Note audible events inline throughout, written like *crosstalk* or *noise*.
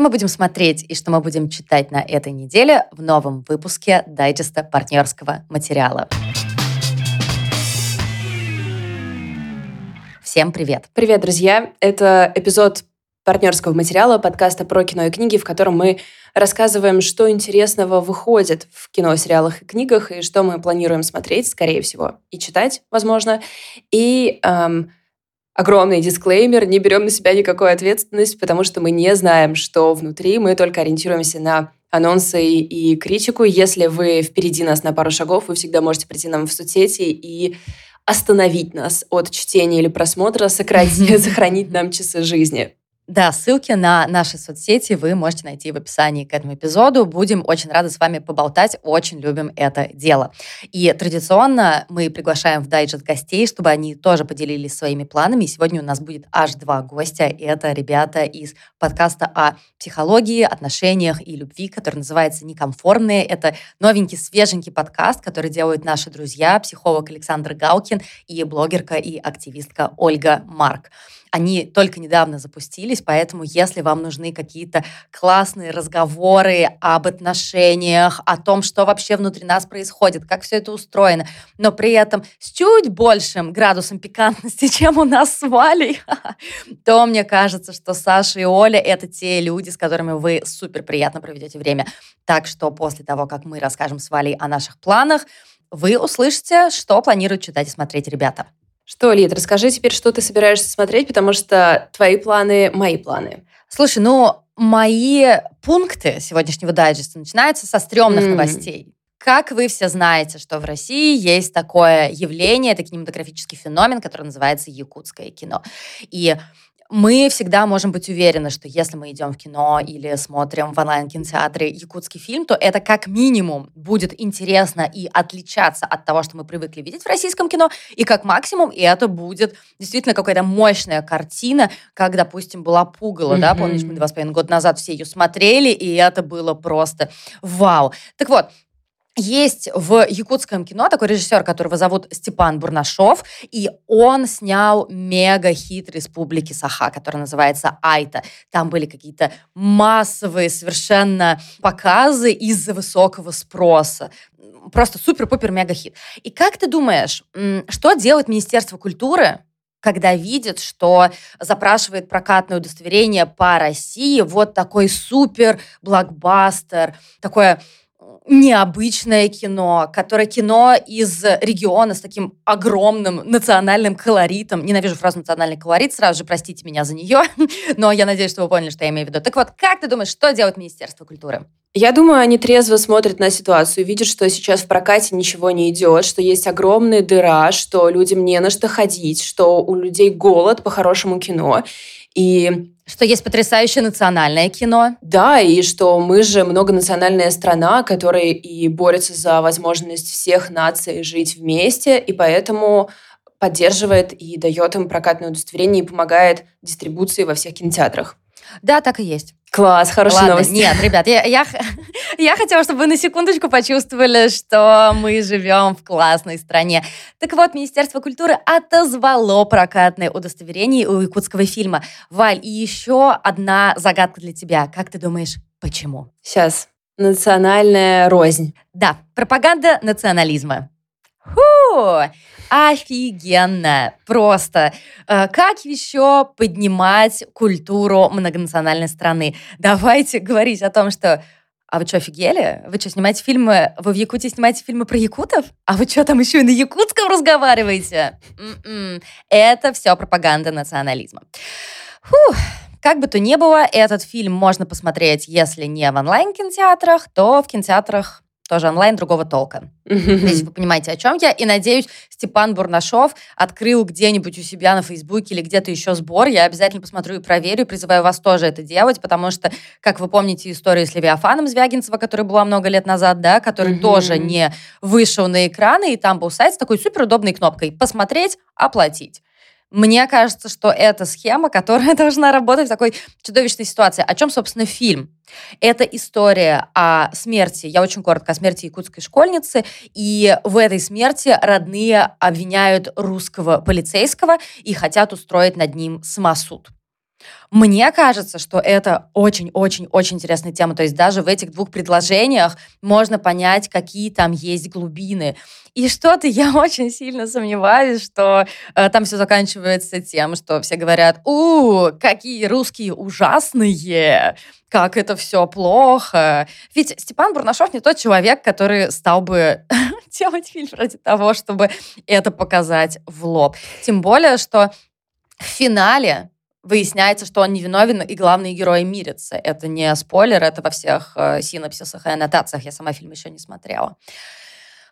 Что мы будем смотреть и что мы будем читать на этой неделе в новом выпуске дайджеста партнерского материала. Всем привет! Привет, друзья! Это эпизод партнерского материала подкаста про кино и книги, в котором мы рассказываем, что интересного выходит в кино, сериалах и книгах, и что мы планируем смотреть, скорее всего, и читать, возможно. И эм, огромный дисклеймер, не берем на себя никакой ответственность, потому что мы не знаем, что внутри, мы только ориентируемся на анонсы и критику. Если вы впереди нас на пару шагов, вы всегда можете прийти нам в соцсети и остановить нас от чтения или просмотра, сократить, *laughs* сохранить нам часы жизни. Да, ссылки на наши соцсети вы можете найти в описании к этому эпизоду. Будем очень рады с вами поболтать, очень любим это дело. И традиционно мы приглашаем в дайджест гостей, чтобы они тоже поделились своими планами. И сегодня у нас будет аж два гостя. Это ребята из подкаста о психологии, отношениях и любви, который называется «Некомфортные». Это новенький, свеженький подкаст, который делают наши друзья, психолог Александр Галкин и блогерка и активистка Ольга Марк. Они только недавно запустились, поэтому если вам нужны какие-то классные разговоры об отношениях, о том, что вообще внутри нас происходит, как все это устроено, но при этом с чуть большим градусом пикантности, *laughs* чем у нас с Валей, *laughs* то мне кажется, что Саша и Оля — это те люди, с которыми вы супер приятно проведете время. Так что после того, как мы расскажем с Валей о наших планах, вы услышите, что планируют читать и смотреть ребята. Что, Лид, расскажи теперь, что ты собираешься смотреть, потому что твои планы – мои планы. Слушай, ну, мои пункты сегодняшнего дайджеста начинаются со стрёмных mm. новостей. Как вы все знаете, что в России есть такое явление, это кинематографический феномен, который называется якутское кино. И мы всегда можем быть уверены, что если мы идем в кино или смотрим в онлайн-кинотеатре якутский фильм, то это как минимум будет интересно и отличаться от того, что мы привыкли видеть в российском кино, и как максимум и это будет действительно какая-то мощная картина, как, допустим, была «Пугало», mm-hmm. да, помнишь, мы два с половиной года назад все ее смотрели, и это было просто вау. Так вот, есть в якутском кино такой режиссер, которого зовут Степан Бурнашов, и он снял мега-хит Республики Саха, который называется «Айта». Там были какие-то массовые совершенно показы из-за высокого спроса. Просто супер-пупер-мега-хит. И как ты думаешь, что делает Министерство культуры, когда видит, что запрашивает прокатное удостоверение по России вот такой супер блокбастер, такое необычное кино, которое кино из региона с таким огромным национальным колоритом. Ненавижу фразу «национальный колорит», сразу же простите меня за нее, *laughs* но я надеюсь, что вы поняли, что я имею в виду. Так вот, как ты думаешь, что делает Министерство культуры? Я думаю, они трезво смотрят на ситуацию, видят, что сейчас в прокате ничего не идет, что есть огромная дыра, что людям не на что ходить, что у людей голод по хорошему кино. И что есть потрясающее национальное кино. Да, и что мы же многонациональная страна, которая и борется за возможность всех наций жить вместе, и поэтому поддерживает и дает им прокатное удостоверение и помогает дистрибуции во всех кинотеатрах. Да, так и есть. Класс, хорошая Ладно, новость. Нет, ребят, я, я, *laughs* я хотела, чтобы вы на секундочку почувствовали, что мы живем в классной стране. Так вот, Министерство культуры отозвало прокатное удостоверение у якутского фильма. Валь, и еще одна загадка для тебя. Как ты думаешь, почему? Сейчас. Национальная рознь. Да, пропаганда национализма. Фу! Офигенно! Просто. Э, как еще поднимать культуру многонациональной страны? Давайте *laughs* говорить о том, что а вы что, офигели? Вы что, снимаете фильмы? Вы в Якутии снимаете фильмы про якутов? А вы что, там еще и на якутском разговариваете? М-м. Это все пропаганда национализма. Фух. Как бы то ни было, этот фильм можно посмотреть, если не в онлайн-кинотеатрах, то в кинотеатрах тоже онлайн другого толка. *laughs* Если вы понимаете, о чем я. И надеюсь, Степан Бурнашов открыл где-нибудь у себя на Фейсбуке или где-то еще сбор. Я обязательно посмотрю и проверю. Призываю вас тоже это делать, потому что, как вы помните, историю с Левиафаном Звягинцева, которая была много лет назад, да, который тоже не вышел на экраны, и там был сайт с такой суперудобной кнопкой «Посмотреть, оплатить». Мне кажется, что это схема, которая *laughs* должна работать в такой чудовищной ситуации. О чем, собственно, фильм? Это история о смерти, я очень коротко, о смерти якутской школьницы, и в этой смерти родные обвиняют русского полицейского и хотят устроить над ним самосуд. Мне кажется, что это очень-очень-очень интересная тема. То есть даже в этих двух предложениях можно понять, какие там есть глубины. И что-то я *laughs* очень сильно сомневаюсь, что э, там все заканчивается тем, что все говорят, у, какие русские ужасные, как это все плохо. Ведь Степан Бурнашов не тот человек, который стал бы *laughs* делать фильм ради того, чтобы это показать в лоб. Тем более, что в финале выясняется, что он невиновен, и главные герои мирятся. Это не спойлер, это во всех э, синапсисах и аннотациях. Я сама фильм еще не смотрела.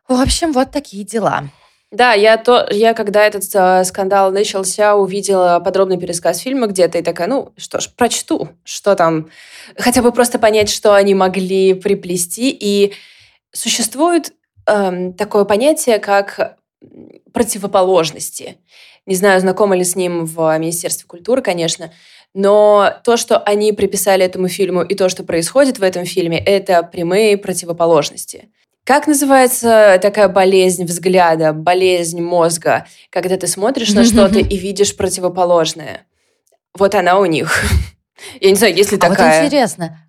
В общем, вот такие дела. Да, я, то, я когда этот э, скандал начался, увидела подробный пересказ фильма где-то и такая, ну что ж, прочту, что там, хотя бы просто понять, что они могли приплести. И существует э, такое понятие, как противоположности. Не знаю, знакомы ли с ним в Министерстве культуры, конечно, но то, что они приписали этому фильму и то, что происходит в этом фильме, это прямые противоположности. Как называется такая болезнь взгляда, болезнь мозга, когда ты смотришь на что-то и видишь противоположное? Вот она у них. *laughs* Я не знаю, есть ли такая. А вот интересно.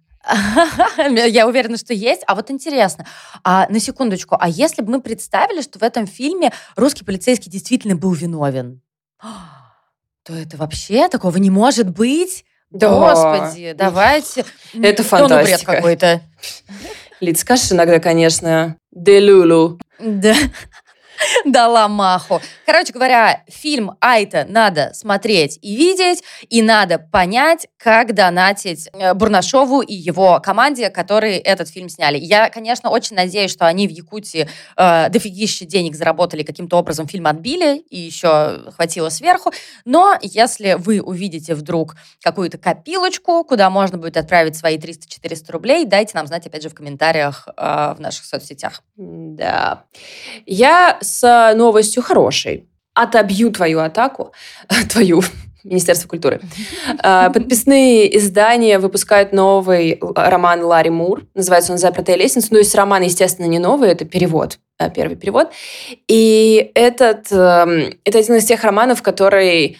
Я уверена, что есть. А вот интересно, а, на секундочку, а если бы мы представили, что в этом фильме русский полицейский действительно был виновен? *gasps* то это вообще такого не может быть. Да. Господи, давайте. *laughs* Это фантастика. какой-то. Лид, скажешь иногда, конечно, делюлу. Да. *laughs* дала маху. Короче говоря, фильм Айта надо смотреть и видеть, и надо понять, как донатить э, Бурнашову и его команде, которые этот фильм сняли. Я, конечно, очень надеюсь, что они в Якутии э, дофигища денег заработали, каким-то образом фильм отбили, и еще хватило сверху. Но если вы увидите вдруг какую-то копилочку, куда можно будет отправить свои 300-400 рублей, дайте нам знать, опять же, в комментариях э, в наших соцсетях. Да. Я с новостью хорошей. Отобью твою атаку, *laughs* твою, Министерство культуры. А, подписные издания выпускают новый роман Ларри Мур. Называется он «Запертая лестница». Ну, то есть роман, естественно, не новый, это перевод, первый перевод. И этот, эм, это один из тех романов, который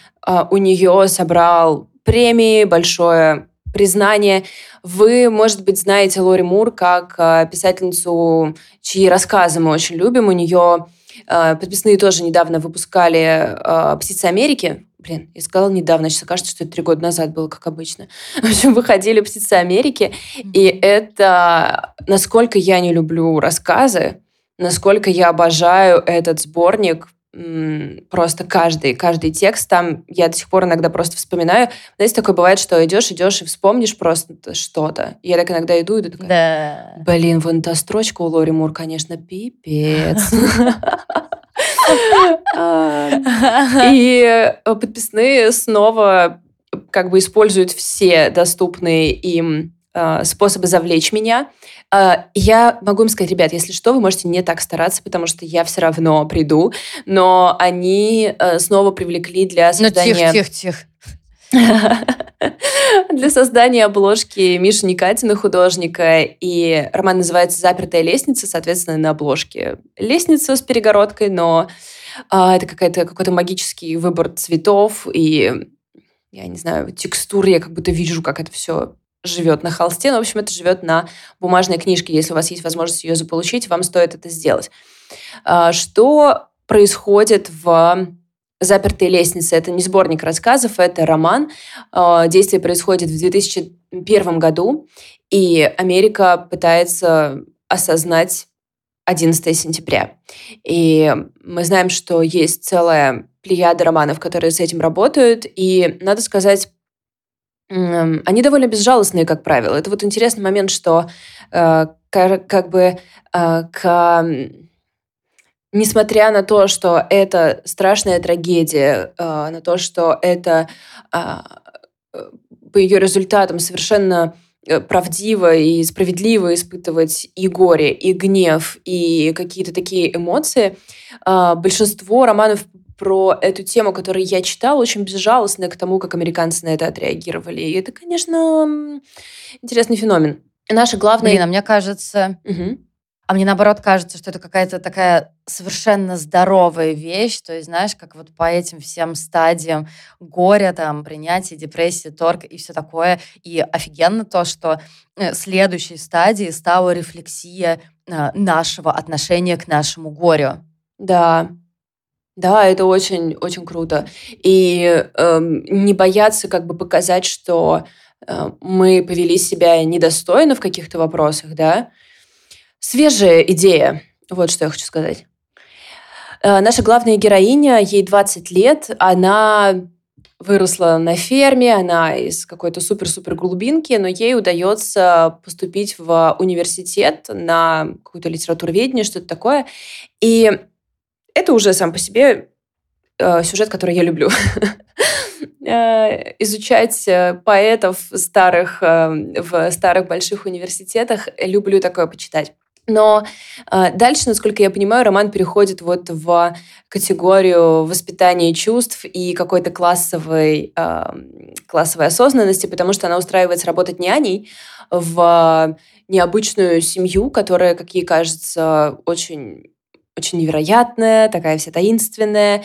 у нее собрал премии, большое признание. Вы, может быть, знаете Лори Мур как писательницу, чьи рассказы мы очень любим. У нее подписные тоже недавно выпускали э, «Птицы Америки». Блин, я сказала недавно, сейчас кажется, что это три года назад было, как обычно. В общем, выходили «Птицы Америки», и это... Насколько я не люблю рассказы, насколько я обожаю этот сборник, просто каждый, каждый текст там, я до сих пор иногда просто вспоминаю. Знаете, такое бывает, что идешь, идешь и вспомнишь просто что-то. Я так иногда иду, иду такая, да. блин, вон та строчка у Лори Мур, конечно, пипец. *laughs* *laughs* И подписные снова как бы используют все доступные им а, способы завлечь меня. А, я могу им сказать, ребят, если что, вы можете не так стараться, потому что я все равно приду. Но они снова привлекли для ну, создания... Ну, тихо, тихо, тихо. *laughs* Для создания обложки Миши Никатина, художника, и роман называется «Запертая лестница», соответственно, на обложке лестница с перегородкой, но а, это какая-то, какой-то магический выбор цветов и, я не знаю, текстур, я как будто вижу, как это все живет на холсте, но, в общем, это живет на бумажной книжке. Если у вас есть возможность ее заполучить, вам стоит это сделать. А, что происходит в «Запертой лестнице»? Это не сборник рассказов, это роман. А, действие происходит в 2001 году, и Америка пытается осознать 11 сентября. И мы знаем, что есть целая плеяда романов, которые с этим работают, и, надо сказать, они довольно безжалостные, как правило. Это вот интересный момент, что э, как, как бы э, к, несмотря на то, что это страшная трагедия, э, на то, что это э, по ее результатам совершенно э, правдиво и справедливо испытывать и горе, и гнев, и какие-то такие эмоции, э, большинство романов про эту тему, которую я читала, очень безжалостная к тому, как американцы на это отреагировали. И это, конечно, интересный феномен. Наша главная... Блин, а мне кажется... Угу. А мне, наоборот, кажется, что это какая-то такая совершенно здоровая вещь. То есть, знаешь, как вот по этим всем стадиям горя, там, принятия, депрессии, торг и все такое. И офигенно то, что э, следующей стадией стала рефлексия э, нашего отношения к нашему горю. Да, да, это очень, очень круто. И э, не бояться как бы показать, что э, мы повели себя недостойно в каких-то вопросах, да. Свежая идея, вот что я хочу сказать. Э, наша главная героиня, ей 20 лет, она выросла на ферме, она из какой-то супер-супер глубинки, но ей удается поступить в университет на какую-то литературоведение, что-то такое. И это уже сам по себе э, сюжет, который я люблю. *laughs* Э, изучать поэтов старых в старых больших университетах люблю такое почитать. Но э, дальше, насколько я понимаю, роман переходит вот в категорию воспитания чувств и какой-то классовой, э, классовой осознанности, потому что она устраивается работать няней в необычную семью, которая, как ей кажется, очень очень невероятная, такая вся таинственная,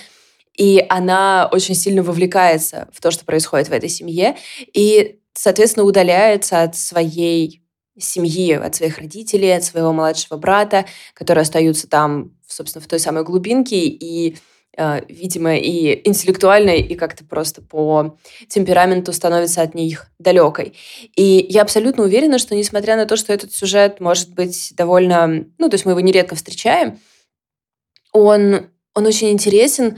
и она очень сильно вовлекается в то, что происходит в этой семье, и, соответственно, удаляется от своей семьи, от своих родителей, от своего младшего брата, которые остаются там, собственно, в той самой глубинке, и э, видимо, и интеллектуально, и как-то просто по темпераменту становится от них далекой. И я абсолютно уверена, что несмотря на то, что этот сюжет может быть довольно... Ну, то есть мы его нередко встречаем, он, он очень интересен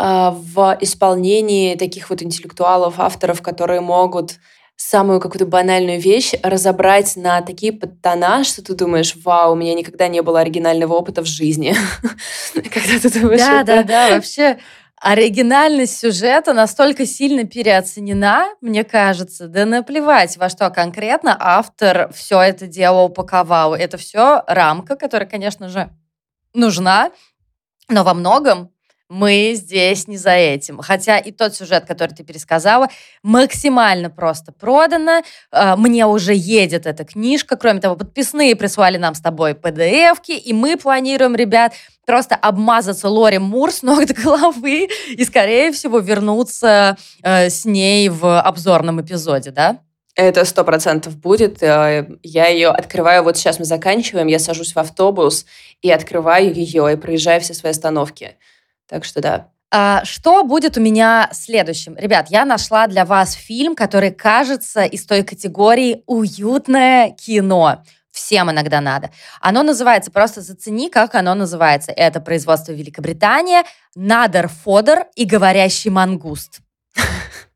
э, в исполнении таких вот интеллектуалов, авторов, которые могут самую какую-то банальную вещь разобрать на такие подтона, что ты думаешь, вау, у меня никогда не было оригинального опыта в жизни. *laughs* Когда ты думаешь... Да, да, да, вообще оригинальность сюжета настолько сильно переоценена, мне кажется, да наплевать, во что конкретно автор все это дело упаковал. Это все рамка, которая, конечно же, нужна, но во многом мы здесь не за этим. Хотя и тот сюжет, который ты пересказала, максимально просто продано. А, мне уже едет эта книжка. Кроме того, подписные прислали нам с тобой PDF-ки, и мы планируем, ребят, просто обмазаться Лори Мур с ног до головы и, скорее всего, вернуться э, с ней в обзорном эпизоде, да? Это сто процентов будет. Э, я ее открываю, вот сейчас мы заканчиваем, я сажусь в автобус и открываю ее и проезжаю все свои остановки. Так что да. А, что будет у меня следующим? Ребят, я нашла для вас фильм, который кажется из той категории «уютное кино». Всем иногда надо. Оно называется, просто зацени, как оно называется. Это производство Великобритания, «Надер Фодор» и «Говорящий мангуст».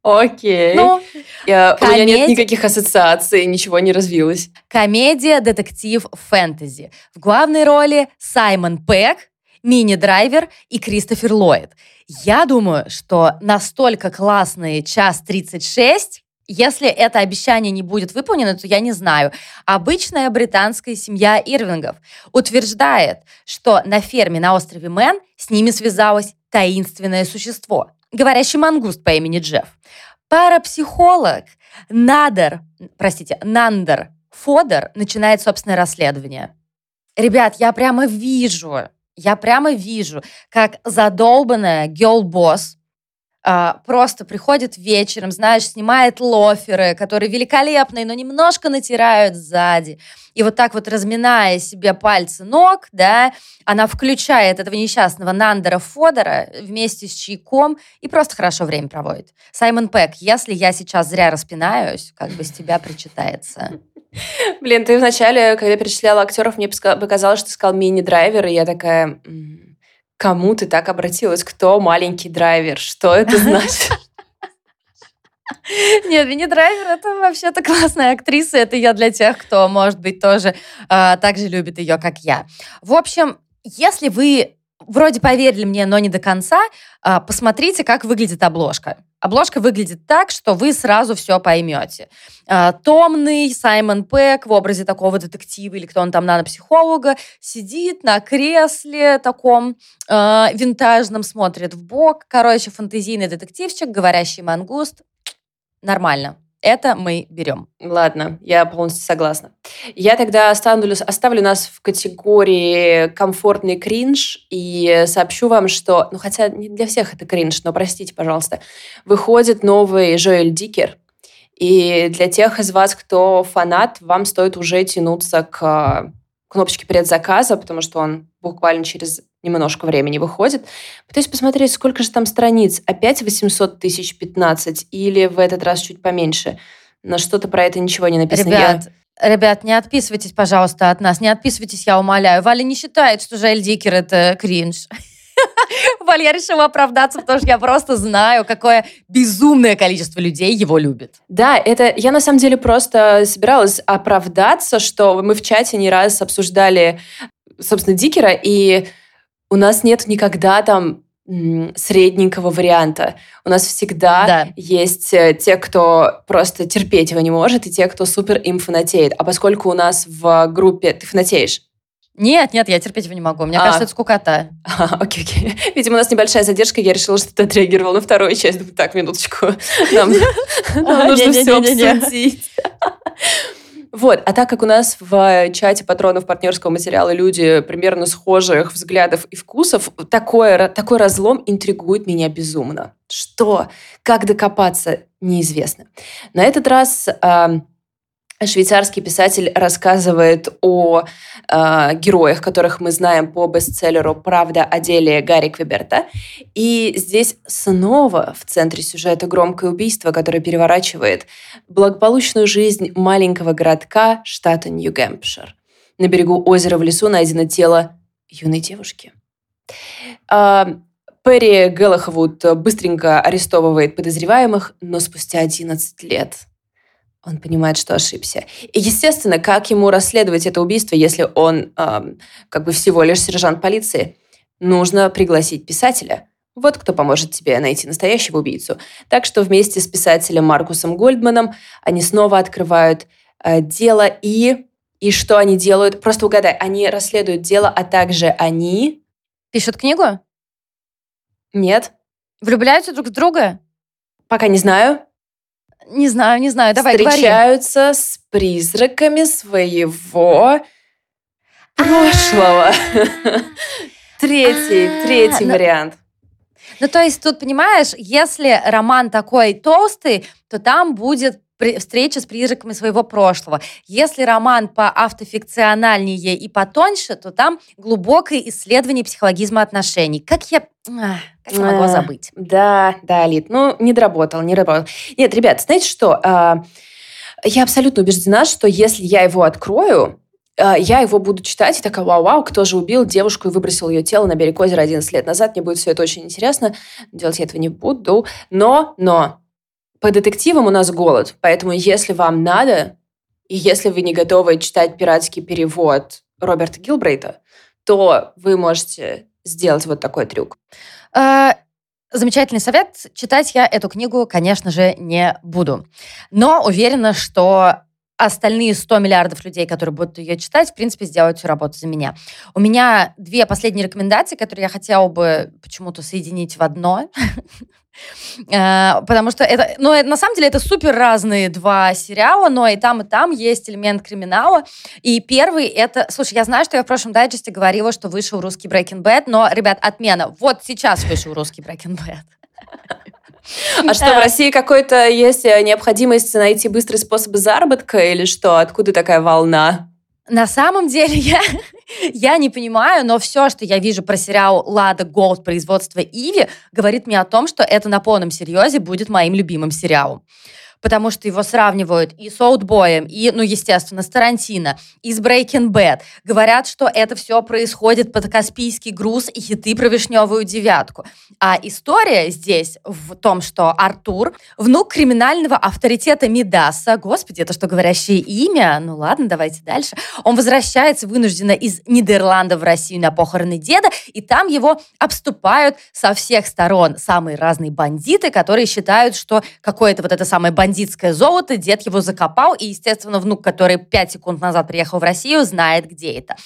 Окей. Ну, Я, комед... У меня нет никаких ассоциаций, ничего не развилось. Комедия, детектив, фэнтези. В главной роли Саймон Пэк, Минни Драйвер и Кристофер Ллойд. Я думаю, что настолько классный час 36, если это обещание не будет выполнено, то я не знаю. Обычная британская семья Ирвингов утверждает, что на ферме на острове Мэн с ними связалось таинственное существо – говорящий мангуст по имени Джефф. Парапсихолог Надер, простите, Нандер Фодер начинает собственное расследование. Ребят, я прямо вижу, я прямо вижу, как задолбанная гелл-босс а, просто приходит вечером, знаешь, снимает лоферы, которые великолепные, но немножко натирают сзади. И вот так вот разминая себе пальцы ног, да, она включает этого несчастного Нандера Фодора вместе с чайком и просто хорошо время проводит. Саймон Пэк, если я сейчас зря распинаюсь, как бы с тебя причитается. Блин, ты вначале, когда перечисляла актеров, мне показалось, что ты сказал мини-драйвер, и я такая кому ты так обратилась? Кто маленький драйвер? Что это значит? *laughs* Нет, Винни Драйвер это вообще-то классная актриса. Это я для тех, кто, может быть, тоже э, так же любит ее, как я. В общем, если вы вроде поверили мне, но не до конца, э, посмотрите, как выглядит обложка. Обложка выглядит так, что вы сразу все поймете. А, томный Саймон Пэк в образе такого детектива или кто он там, нанопсихолога, сидит на кресле таком э, винтажном, смотрит в бок. Короче, фантазийный детективчик, говорящий мангуст. Нормально. Это мы берем. Ладно, я полностью согласна. Я тогда оставлю, оставлю нас в категории комфортный кринж и сообщу вам, что, ну хотя не для всех это кринж, но простите, пожалуйста, выходит новый Жоэль Дикер, и для тех из вас, кто фанат, вам стоит уже тянуться к кнопочке предзаказа, потому что он буквально через немножко времени выходит. Пытаюсь посмотреть, сколько же там страниц. Опять 800 тысяч 15 или в этот раз чуть поменьше. Но что-то про это ничего не написано. Ребят, я... ребят, не отписывайтесь, пожалуйста, от нас. Не отписывайтесь, я умоляю. Валя не считает, что Жаль Дикер это кринж. *laughs* Валь, я решила оправдаться, потому что я просто знаю, какое безумное количество людей его любит. Да, это я на самом деле просто собиралась оправдаться, что мы в чате не раз обсуждали, собственно, Дикера, и у нас нет никогда там средненького варианта. У нас всегда да. есть э, те, кто просто терпеть его не может, и те, кто супер им фанатеет. А поскольку у нас в группе... Ты фанатеешь? Нет, нет, я терпеть его не могу. Мне а. кажется, это скукота. *laughs* А, окей, окей. Видимо, у нас небольшая задержка. Я решила, что ты отреагировал на вторую часть. Так, минуточку. Нам *laughs* *laughs* нужно все обсудить. Вот, а так как у нас в чате патронов партнерского материала люди примерно схожих взглядов и вкусов, такое, такой разлом интригует меня безумно. Что? Как докопаться? Неизвестно. На этот раз швейцарский писатель рассказывает о э, героях, которых мы знаем по бестселлеру «Правда о деле Гарри Квеберта». И здесь снова в центре сюжета громкое убийство, которое переворачивает благополучную жизнь маленького городка штата Нью-Гэмпшир. На берегу озера в лесу найдено тело юной девушки. Э, Перри Гэллахвуд быстренько арестовывает подозреваемых, но спустя 11 лет – он понимает, что ошибся. И, естественно, как ему расследовать это убийство, если он эм, как бы всего лишь сержант полиции? Нужно пригласить писателя. Вот кто поможет тебе найти настоящего убийцу. Так что вместе с писателем Маркусом Гольдманом они снова открывают э, дело и... И что они делают? Просто угадай, они расследуют дело, а также они... Пишут книгу? Нет. Влюбляются друг в друга? Пока не знаю. Не знаю, не знаю. Давай, Встречаются говори. с призраками своего прошлого. *laughs* Третий, а, третий ну, вариант. Ну, то есть тут, понимаешь, если роман такой толстый, то там будет встреча с призраками своего прошлого. Если роман по автофикциональнее и потоньше, то там глубокое исследование психологизма отношений. Как я... Как я могла забыть? Да, да, Лид. Ну, не доработал, не доработал. Нет, ребят, знаете что? А, я абсолютно убеждена, что если я его открою, а, я его буду читать и такая, вау-вау, кто же убил девушку и выбросил ее тело на берег озера 11 лет назад. Мне будет все это очень интересно. Делать я этого не буду. Но, но, по детективам у нас голод. Поэтому если вам надо, и если вы не готовы читать пиратский перевод Роберта Гилбрейта, то вы можете сделать вот такой трюк. А, замечательный совет. Читать я эту книгу, конечно же, не буду. Но уверена, что остальные 100 миллиардов людей, которые будут ее читать, в принципе, сделают всю работу за меня. У меня две последние рекомендации, которые я хотела бы почему-то соединить в одно. *laughs* Э, потому что это, ну, на самом деле это супер разные два сериала, но и там, и там есть элемент криминала. И первый это... Слушай, я знаю, что я в прошлом дайджесте говорила, что вышел русский Breaking Bad, но, ребят, отмена. Вот сейчас вышел русский Breaking Bad. *laughs* А что, в России какой-то есть необходимость найти быстрый способ заработка или что? Откуда такая волна? На самом деле я, я не понимаю, но все, что я вижу про сериал «Лада Голд» производства Иви, говорит мне о том, что это на полном серьезе будет моим любимым сериалом потому что его сравнивают и с Оутбоем, и, ну, естественно, с Тарантино, и с Breaking Bad. Говорят, что это все происходит под Каспийский груз и хиты про вишневую девятку. А история здесь в том, что Артур, внук криминального авторитета Мидаса, господи, это что, говорящее имя? Ну ладно, давайте дальше. Он возвращается вынужденно из Нидерландов в Россию на похороны деда, и там его обступают со всех сторон самые разные бандиты, которые считают, что какое-то вот это самое бандитство бандитское золото, дед его закопал, и, естественно, внук, который 5 секунд назад приехал в Россию, знает, где это.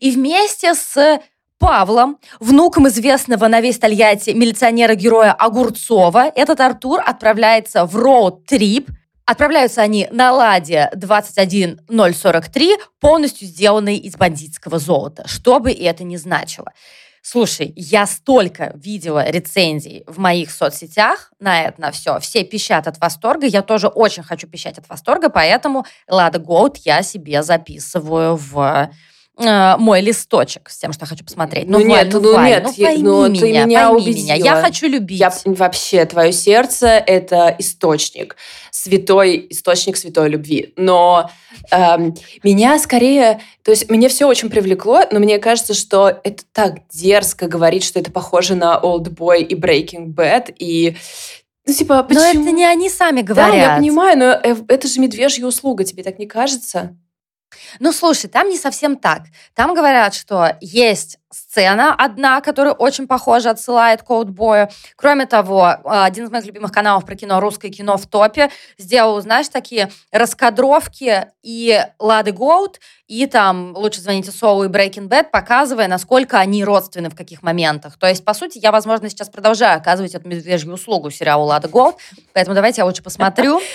И вместе с Павлом, внуком известного на весь Тольятти милиционера-героя Огурцова, этот Артур отправляется в роуд-трип Отправляются они на «Ладе» 21043, полностью сделанной из бандитского золота, что бы это ни значило. Слушай, я столько видела рецензий в моих соцсетях на это, на все. Все пищат от восторга. Я тоже очень хочу пищать от восторга, поэтому Лада Голд я себе записываю в э, мой листочек с тем, что хочу посмотреть. Ну, ну нет, Валь, ну, ну нет, ну, пойми ну, меня, ты меня пойми убедила. меня. Я хочу любить. Я, вообще, твое сердце – это источник, святой источник святой любви. Но эм, меня скорее, то есть мне все очень привлекло, но мне кажется, что это так дерзко говорить, что это похоже на Old Boy и Breaking Bad, и ну, типа, почему? Но это не они сами говорят. Да, я понимаю, но э, это же медвежья услуга, тебе так не кажется? Ну, слушай, там не совсем так. Там говорят, что есть сцена одна, которая очень похоже отсылает к Коутбою. Кроме того, один из моих любимых каналов про кино «Русское кино в топе» сделал, знаешь, такие раскадровки и Лады Гоут, и там «Лучше звоните Солу» и Breaking Bad, показывая, насколько они родственны в каких моментах. То есть, по сути, я, возможно, сейчас продолжаю оказывать эту медвежью услугу сериалу «Лада Гоут», поэтому давайте я лучше посмотрю. *laughs*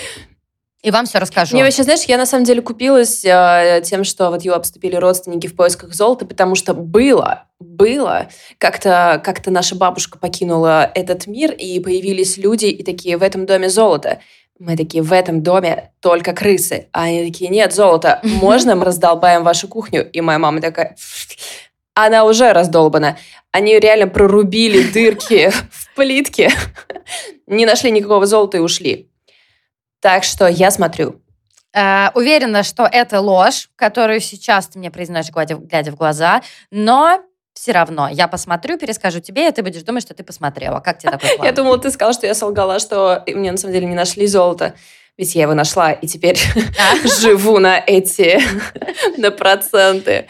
И вам все расскажу. Не, вообще, знаешь, я на самом деле купилась э, тем, что вот ее обступили родственники в поисках золота, потому что было, было, как-то как наша бабушка покинула этот мир, и появились люди, и такие, в этом доме золото. Мы такие, в этом доме только крысы. А они такие, нет, золото, *laughs* можно мы раздолбаем вашу кухню? И моя мама такая, она уже раздолбана. Они реально прорубили дырки *laughs* в плитке, *laughs* не нашли никакого золота и ушли. Так что я смотрю. Э, уверена, что это ложь, которую сейчас ты мне произносишь, глядя, глядя в глаза, но все равно я посмотрю, перескажу тебе, и ты будешь думать, что ты посмотрела. Как тебе такой план? *laughs* Я думала, ты сказала, что я солгала, что мне на самом деле не нашли золото. Ведь я его нашла, и теперь *laughs* живу на эти, *laughs* на проценты.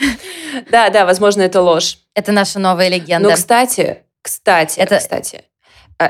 Да, да, возможно, это ложь. Это наша новая легенда. Ну, кстати, кстати, это... кстати,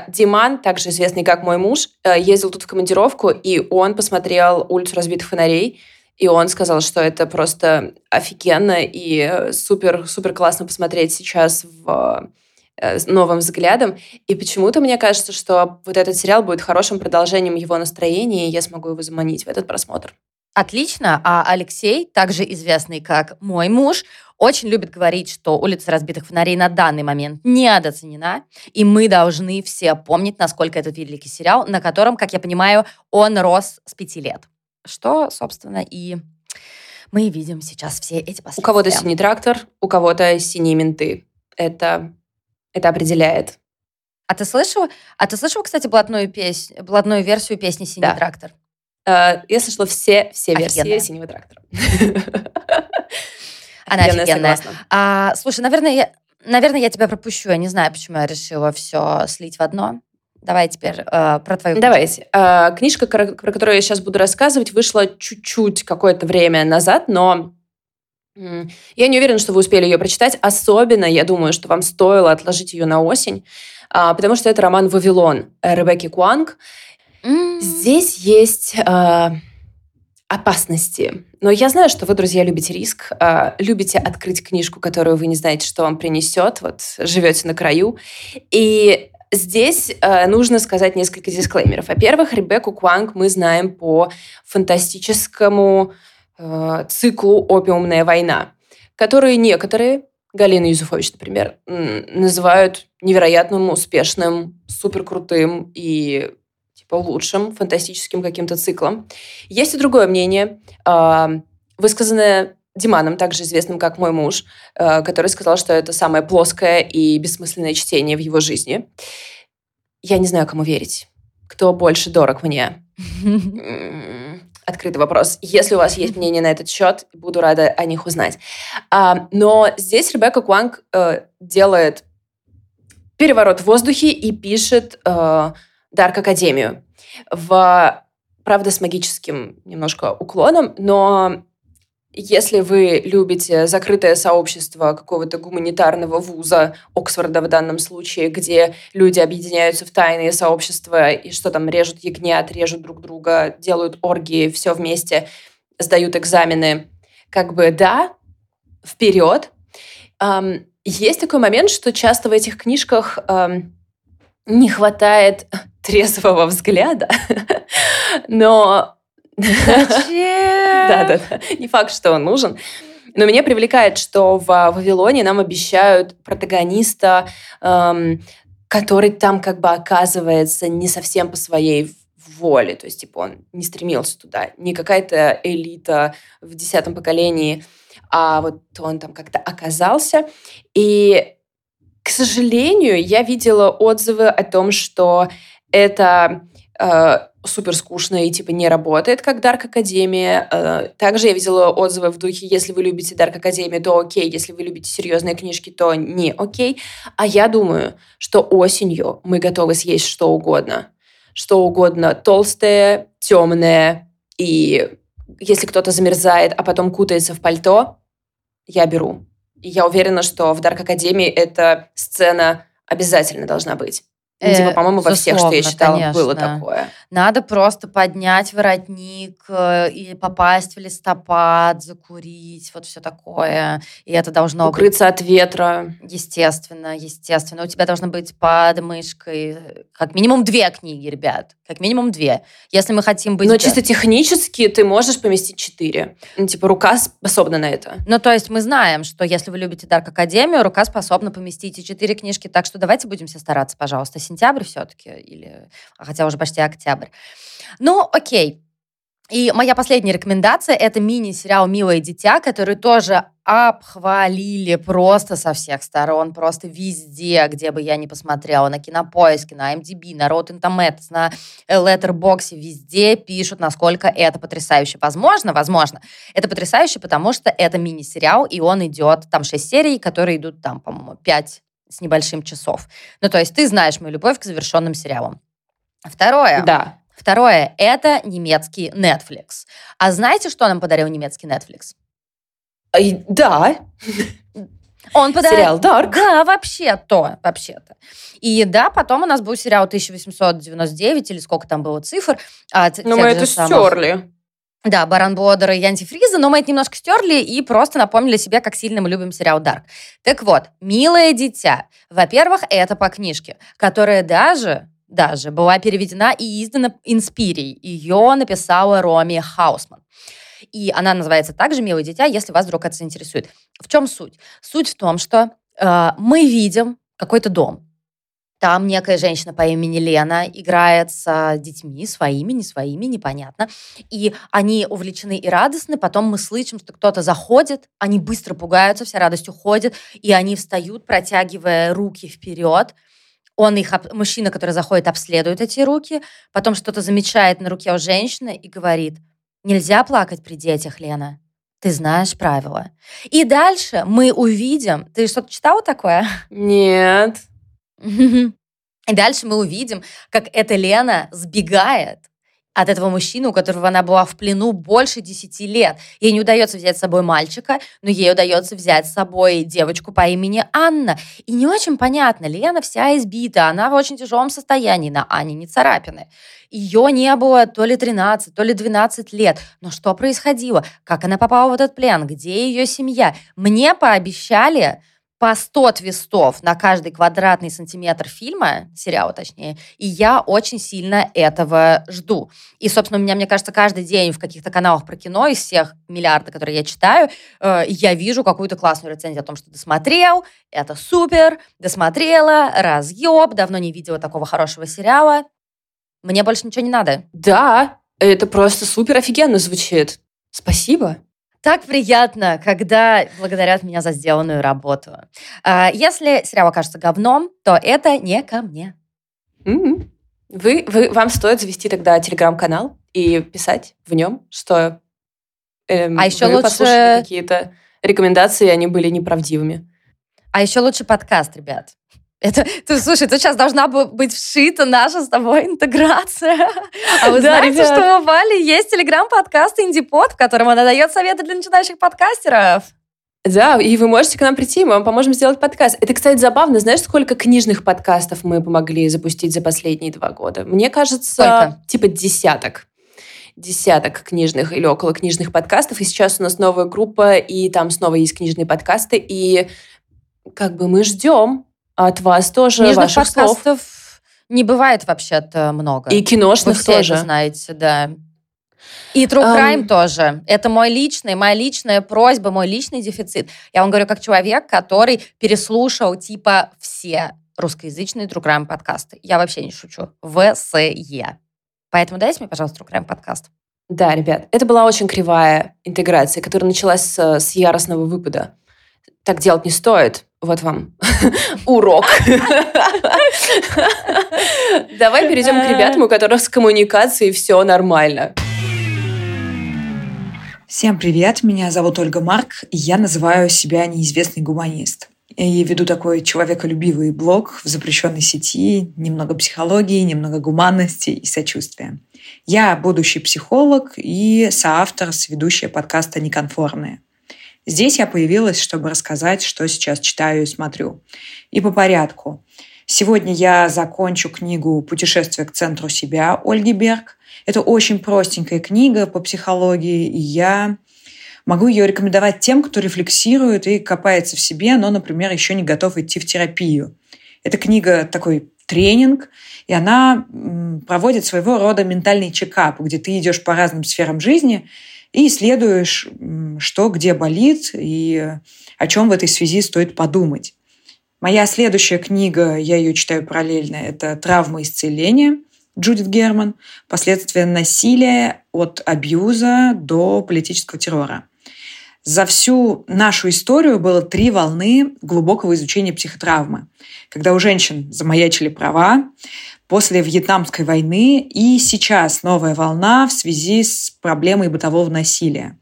Диман, также известный как мой муж, э, ездил тут в командировку, и он посмотрел «Улицу разбитых фонарей», и он сказал, что это просто офигенно и супер, супер классно посмотреть сейчас в э, новым взглядом. И почему-то мне кажется, что вот этот сериал будет хорошим продолжением его настроения, и я смогу его заманить в этот просмотр. Отлично. А Алексей, также известный как мой муж, очень любит говорить, что «Улица разбитых фонарей» на данный момент недооценена, и мы должны все помнить, насколько этот великий сериал, на котором, как я понимаю, он рос с пяти лет. Что, собственно, и мы видим сейчас все эти последствия. У кого-то синий трактор, у кого-то синие менты. Это, это определяет. А ты слышал? А ты слышал, кстати, блатную, песнь, блатную версию песни «Синий да. трактор»? Uh, я слышала все, все версии «Синего трактора». *laughs* Она офигенная. А, слушай, наверное, я, наверное, я тебя пропущу. Я не знаю, почему я решила все слить в одно. Давай теперь э, про твою книжку. Давайте. Э, книжка, про которую я сейчас буду рассказывать, вышла чуть-чуть какое-то время назад, но я не уверена, что вы успели ее прочитать. Особенно, я думаю, что вам стоило отложить ее на осень, а, потому что это роман «Вавилон» Ребекки Куанг. Здесь есть а, опасности. Но я знаю, что вы, друзья, любите риск, а, любите открыть книжку, которую вы не знаете, что вам принесет, вот живете на краю. И Здесь э, нужно сказать несколько дисклеймеров. Во-первых, Ребекку Куанг мы знаем по фантастическому э, циклу «Опиумная война», который некоторые, Галина Юзуфович, например, называют невероятным, успешным, суперкрутым и типа лучшим фантастическим каким-то циклом. Есть и другое мнение, э, высказанное Диманом, также известным как мой муж, э, который сказал, что это самое плоское и бессмысленное чтение в его жизни. Я не знаю, кому верить. Кто больше дорог мне? *laughs* Открытый вопрос. Если у вас есть мнение на этот счет, буду рада о них узнать. А, но здесь Ребекка Куанг э, делает переворот в воздухе и пишет э, Дарк Академию. В, правда, с магическим немножко уклоном, но если вы любите закрытое сообщество какого-то гуманитарного вуза, Оксфорда в данном случае, где люди объединяются в тайные сообщества и что там, режут ягнят, режут друг друга, делают оргии, все вместе, сдают экзамены, как бы да, вперед. Есть такой момент, что часто в этих книжках не хватает трезвого взгляда, *laughs* но Да-да-да. *laughs* Не факт, что он нужен. Но меня привлекает, что в Вавилоне нам обещают протагониста, эм, который там как бы оказывается не совсем по своей воле. То есть, типа, он не стремился туда. Не какая-то элита в десятом поколении, а вот он там как-то оказался. И, к сожалению, я видела отзывы о том, что это э, супер скучно и типа не работает, как Dark Академия. Э, также я видела отзывы в духе, если вы любите Dark Академию, то окей, если вы любите серьезные книжки, то не окей. А я думаю, что осенью мы готовы съесть что угодно. Что угодно толстое, темное, и если кто-то замерзает, а потом кутается в пальто, я беру. Я уверена, что в Dark Академии эта сцена обязательно должна быть. Ну, типа, по-моему, во всех, что я читала, конечно. было такое. Надо просто поднять воротник э, и попасть в листопад, закурить, вот все такое. И это должно Укрыться быть... от ветра. Естественно, естественно. У тебя должно быть под мышкой э, как минимум две книги, ребят. Как минимум две. Если мы хотим быть... Но чисто технически ты можешь поместить четыре. Ну, типа, рука способна на это. Ну, то есть мы знаем, что если вы любите Дарк Академию, рука способна поместить и четыре книжки. Так что давайте будем все стараться, пожалуйста сентябрь все-таки, или, хотя уже почти октябрь. Ну, окей. И моя последняя рекомендация – это мини-сериал «Милое дитя», который тоже обхвалили просто со всех сторон, просто везде, где бы я ни посмотрела, на Кинопоиске, на MDB, на Rotten Tomatoes, на Letterboxd, везде пишут, насколько это потрясающе. Возможно, возможно, это потрясающе, потому что это мини-сериал, и он идет, там 6 серий, которые идут там, по-моему, 5 с небольшим часов. Ну, то есть ты знаешь мою любовь к завершенным сериалам. Второе. Да. Второе – это немецкий Netflix. А знаете, что нам подарил немецкий Netflix? Да. Он подарил... Сериал Dark. Да, вообще-то, вообще-то. И да, потом у нас был сериал 1899, или сколько там было цифр. Но мы это самых... стерли. Да, Баран Бодер и антифриза, но мы это немножко стерли и просто напомнили себе, как сильно мы любим сериал «Дарк». Так вот, «Милое дитя». Во-первых, это по книжке, которая даже даже была переведена и издана Инспирией. Ее написала Роми Хаусман. И она называется также «Милое дитя», если вас вдруг это заинтересует. В чем суть? Суть в том, что э, мы видим какой-то дом, там некая женщина по имени Лена играет с детьми, своими, не своими, непонятно. И они увлечены и радостны. Потом мы слышим, что кто-то заходит, они быстро пугаются, вся радость уходит, и они встают, протягивая руки вперед. Он их, мужчина, который заходит, обследует эти руки, потом что-то замечает на руке у женщины и говорит, нельзя плакать при детях, Лена. Ты знаешь правила. И дальше мы увидим... Ты что-то читала такое? Нет. *laughs* И дальше мы увидим, как эта Лена сбегает от этого мужчины, у которого она была в плену больше 10 лет. Ей не удается взять с собой мальчика, но ей удается взять с собой девочку по имени Анна. И не очень понятно, Лена вся избита, она в очень тяжелом состоянии, на Ане не царапины. Ее не было то ли 13, то ли 12 лет. Но что происходило? Как она попала в этот плен? Где ее семья? Мне пообещали по 100 твистов на каждый квадратный сантиметр фильма, сериала точнее, и я очень сильно этого жду. И, собственно, у меня, мне кажется, каждый день в каких-то каналах про кино из всех миллиарда, которые я читаю, э, я вижу какую-то классную рецензию о том, что досмотрел, это супер, досмотрела, разъеб, давно не видела такого хорошего сериала. Мне больше ничего не надо. Да, это просто супер офигенно звучит. Спасибо. Так приятно, когда благодарят меня за сделанную работу. А, если сериал окажется говном, то это не ко мне. Mm-hmm. Вы, вы, вам стоит завести тогда телеграм-канал и писать в нем, что эм, а еще вы лучше... послушали какие-то рекомендации, и они были неправдивыми. А еще лучше подкаст, ребят. Это, ты, слушай, тут сейчас должна быть вшита наша с тобой интеграция. А вы да, знаете, ребят. что у Вали есть телеграм-подкаст «Индипод», в котором она дает советы для начинающих подкастеров? Да, и вы можете к нам прийти, мы вам поможем сделать подкаст. Это, кстати, забавно. Знаешь, сколько книжных подкастов мы помогли запустить за последние два года? Мне кажется, сколько? типа десяток десяток книжных или около книжных подкастов, и сейчас у нас новая группа, и там снова есть книжные подкасты, и как бы мы ждем, от вас тоже Книжных ваших подкастов слов. не бывает вообще-то много. И киношных Вы все тоже. это знаете, да. И true crime um... тоже. Это мой личный, моя личная просьба, мой личный дефицит. Я вам говорю как человек, который переслушал типа все русскоязычные true crime подкасты. Я вообще не шучу. ВСЕ. Поэтому дайте мне, пожалуйста, true crime подкаст. Да, ребят, это была очень кривая интеграция, которая началась с, с яростного выпада. Так делать не стоит. Вот вам *laughs* урок. Давай перейдем к ребятам, у которых с коммуникацией все нормально. Всем привет, меня зовут Ольга Марк, и я называю себя неизвестный гуманист. И веду такой человеколюбивый блог в запрещенной сети, немного психологии, немного гуманности и сочувствия. Я будущий психолог и соавтор с ведущая подкаста «Неконформные». Здесь я появилась, чтобы рассказать, что сейчас читаю и смотрю. И по порядку. Сегодня я закончу книгу «Путешествие к центру себя» Ольги Берг. Это очень простенькая книга по психологии, и я могу ее рекомендовать тем, кто рефлексирует и копается в себе, но, например, еще не готов идти в терапию. Эта книга такой тренинг, и она проводит своего рода ментальный чекап, где ты идешь по разным сферам жизни и исследуешь, что где болит и о чем в этой связи стоит подумать. Моя следующая книга, я ее читаю параллельно, это «Травма исцеления», Джудит Герман, последствия насилия от абьюза до политического террора. За всю нашу историю было три волны глубокого изучения психотравмы, когда у женщин замаячили права, после Вьетнамской войны и сейчас новая волна в связи с проблемой бытового насилия.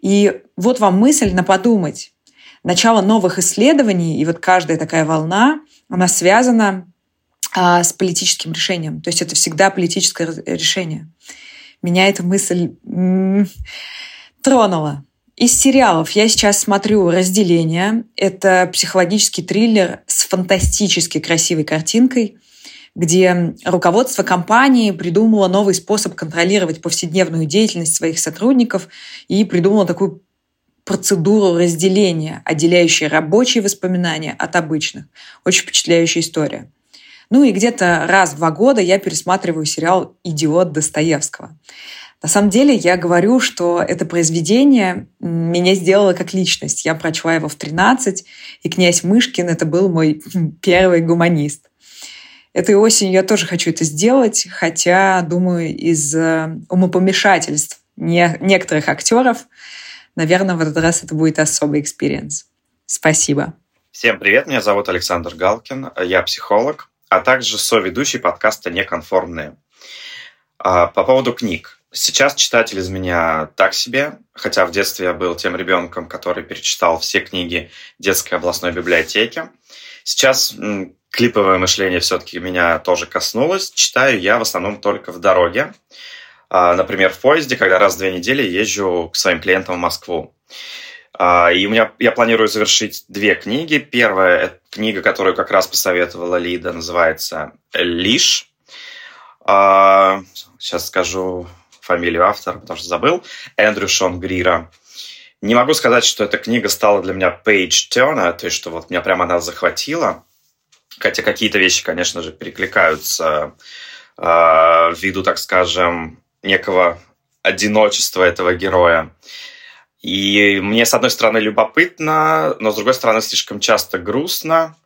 И вот вам мысль на подумать. Начало новых исследований, и вот каждая такая волна, она связана а, с политическим решением. То есть это всегда политическое решение. Меня эта мысль тронула. Из сериалов я сейчас смотрю «Разделение». Это психологический триллер с фантастически красивой картинкой, где руководство компании придумало новый способ контролировать повседневную деятельность своих сотрудников и придумало такую процедуру разделения, отделяющей рабочие воспоминания от обычных. Очень впечатляющая история. Ну и где-то раз в два года я пересматриваю сериал «Идиот» Достоевского. На самом деле я говорю, что это произведение меня сделало как личность. Я прочла его в 13, и князь Мышкин — это был мой *laughs* первый гуманист. Этой осенью я тоже хочу это сделать, хотя, думаю, из э, умопомешательств не, некоторых актеров, наверное, в этот раз это будет особый experience. Спасибо. Всем привет, меня зовут Александр Галкин, я психолог, а также соведущий подкаста «Неконформные». А, по поводу книг. Сейчас читатель из меня так себе, хотя в детстве я был тем ребенком, который перечитал все книги детской областной библиотеки. Сейчас клиповое мышление все-таки меня тоже коснулось. Читаю я в основном только в дороге. А, например, в поезде, когда раз в две недели езжу к своим клиентам в Москву. А, и у меня я планирую завершить две книги. Первая – это книга, которую как раз посоветовала Лида, называется «Лиш». А, сейчас скажу фамилию автора, потому что забыл. Эндрю Шон Грира. Не могу сказать, что эта книга стала для меня page turner, то есть что вот меня прямо она захватила. Хотя какие-то вещи, конечно же, перекликаются э, ввиду, так скажем, некого одиночества этого героя. И мне, с одной стороны, любопытно, но с другой стороны, слишком часто грустно.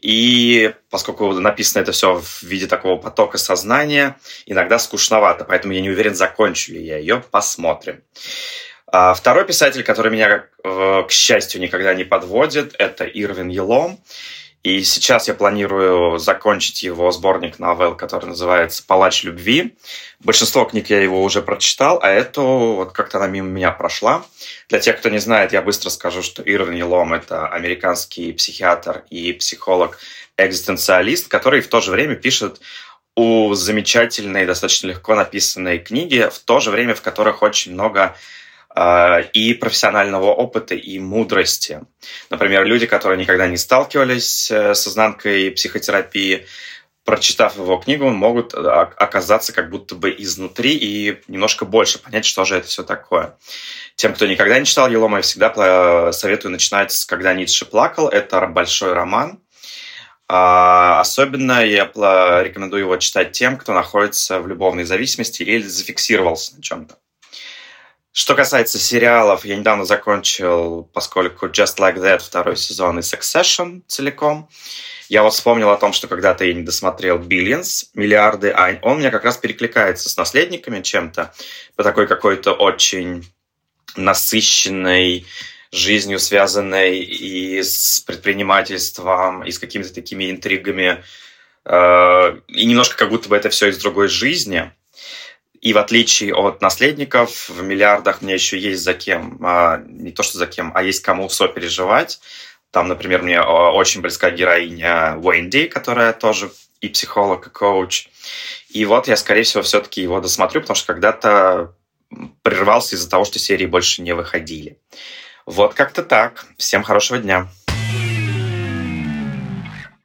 И поскольку написано это все в виде такого потока сознания, иногда скучновато, поэтому я не уверен, закончу ли я ее, посмотрим. А второй писатель, который меня, э, к счастью, никогда не подводит, это Ирвин Елом. И сейчас я планирую закончить его сборник новелл, который называется «Палач любви». Большинство книг я его уже прочитал, а эту вот как-то она мимо меня прошла. Для тех, кто не знает, я быстро скажу, что Ирвин Елом – это американский психиатр и психолог-экзистенциалист, который в то же время пишет у замечательной, достаточно легко написанной книги, в то же время в которых очень много и профессионального опыта, и мудрости. Например, люди, которые никогда не сталкивались э, с изнанкой психотерапии, прочитав его книгу, могут э, оказаться как будто бы изнутри и немножко больше понять, что же это все такое. Тем, кто никогда не читал Елома, я всегда советую начинать с «Когда Ницше плакал». Это большой роман. А, особенно я рекомендую его читать тем, кто находится в любовной зависимости или зафиксировался на чем-то. Что касается сериалов, я недавно закончил, поскольку Just Like That второй сезон и Succession целиком. Я вот вспомнил о том, что когда-то я не досмотрел Billions, миллиарды, а он меня как раз перекликается с наследниками чем-то, по такой какой-то очень насыщенной жизнью, связанной и с предпринимательством, и с какими-то такими интригами, э, и немножко как будто бы это все из другой жизни – и в отличие от наследников, в миллиардах мне еще есть за кем, а, не то что за кем, а есть кому сопереживать. Там, например, мне очень близка героиня Уэнди, которая тоже и психолог, и коуч. И вот я, скорее всего, все-таки его досмотрю, потому что когда-то прервался из-за того, что серии больше не выходили. Вот как-то так. Всем хорошего дня.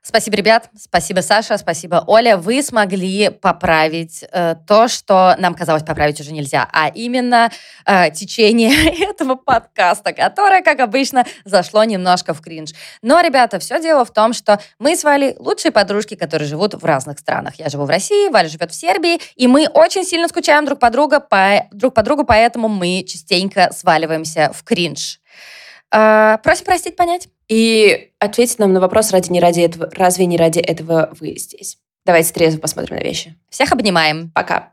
Спасибо, ребят. Спасибо, Саша. Спасибо, Оля. Вы смогли поправить э, то, что нам казалось поправить уже нельзя, а именно э, течение *laughs* этого подкаста, которое, как обычно, зашло немножко в кринж. Но, ребята, все дело в том, что мы с Валей лучшие подружки, которые живут в разных странах. Я живу в России, Валя живет в Сербии, и мы очень сильно скучаем друг по другу, по, друг по другу, поэтому мы частенько сваливаемся в кринж. Э, просим простить, понять. И ответить нам на вопрос, ради не ради этого, разве не ради этого вы здесь? Давайте трезво посмотрим на вещи. Всех обнимаем. Пока.